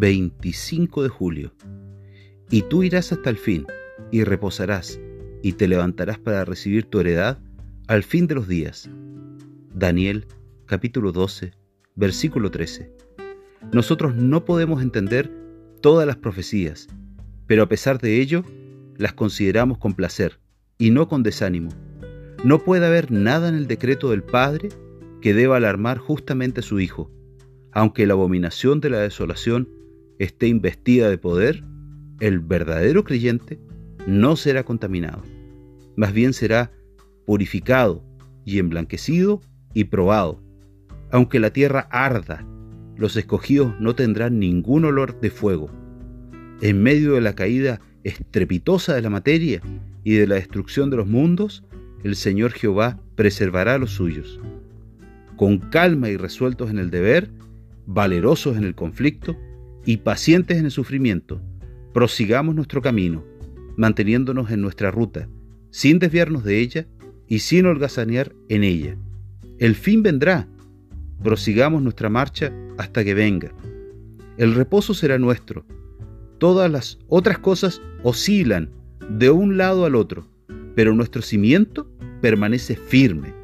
25 de julio. Y tú irás hasta el fin, y reposarás, y te levantarás para recibir tu heredad al fin de los días. Daniel capítulo 12, versículo 13. Nosotros no podemos entender todas las profecías, pero a pesar de ello, las consideramos con placer y no con desánimo. No puede haber nada en el decreto del Padre que deba alarmar justamente a su Hijo. Aunque la abominación de la desolación esté investida de poder, el verdadero creyente no será contaminado, más bien será purificado y emblanquecido y probado. Aunque la tierra arda, los escogidos no tendrán ningún olor de fuego. En medio de la caída estrepitosa de la materia y de la destrucción de los mundos, el Señor Jehová preservará a los suyos. Con calma y resueltos en el deber, valerosos en el conflicto y pacientes en el sufrimiento, prosigamos nuestro camino, manteniéndonos en nuestra ruta, sin desviarnos de ella y sin holgazanear en ella. El fin vendrá, prosigamos nuestra marcha hasta que venga. El reposo será nuestro. Todas las otras cosas oscilan de un lado al otro, pero nuestro cimiento permanece firme.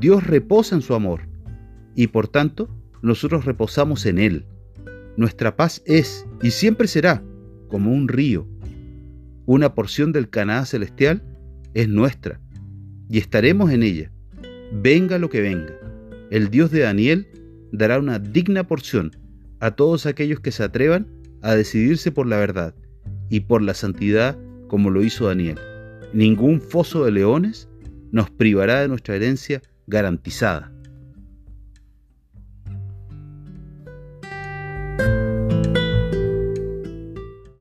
Dios reposa en su amor y por tanto nosotros reposamos en Él. Nuestra paz es y siempre será como un río. Una porción del Canaá celestial es nuestra y estaremos en ella, venga lo que venga. El Dios de Daniel dará una digna porción a todos aquellos que se atrevan a decidirse por la verdad y por la santidad como lo hizo Daniel. Ningún foso de leones nos privará de nuestra herencia garantizada.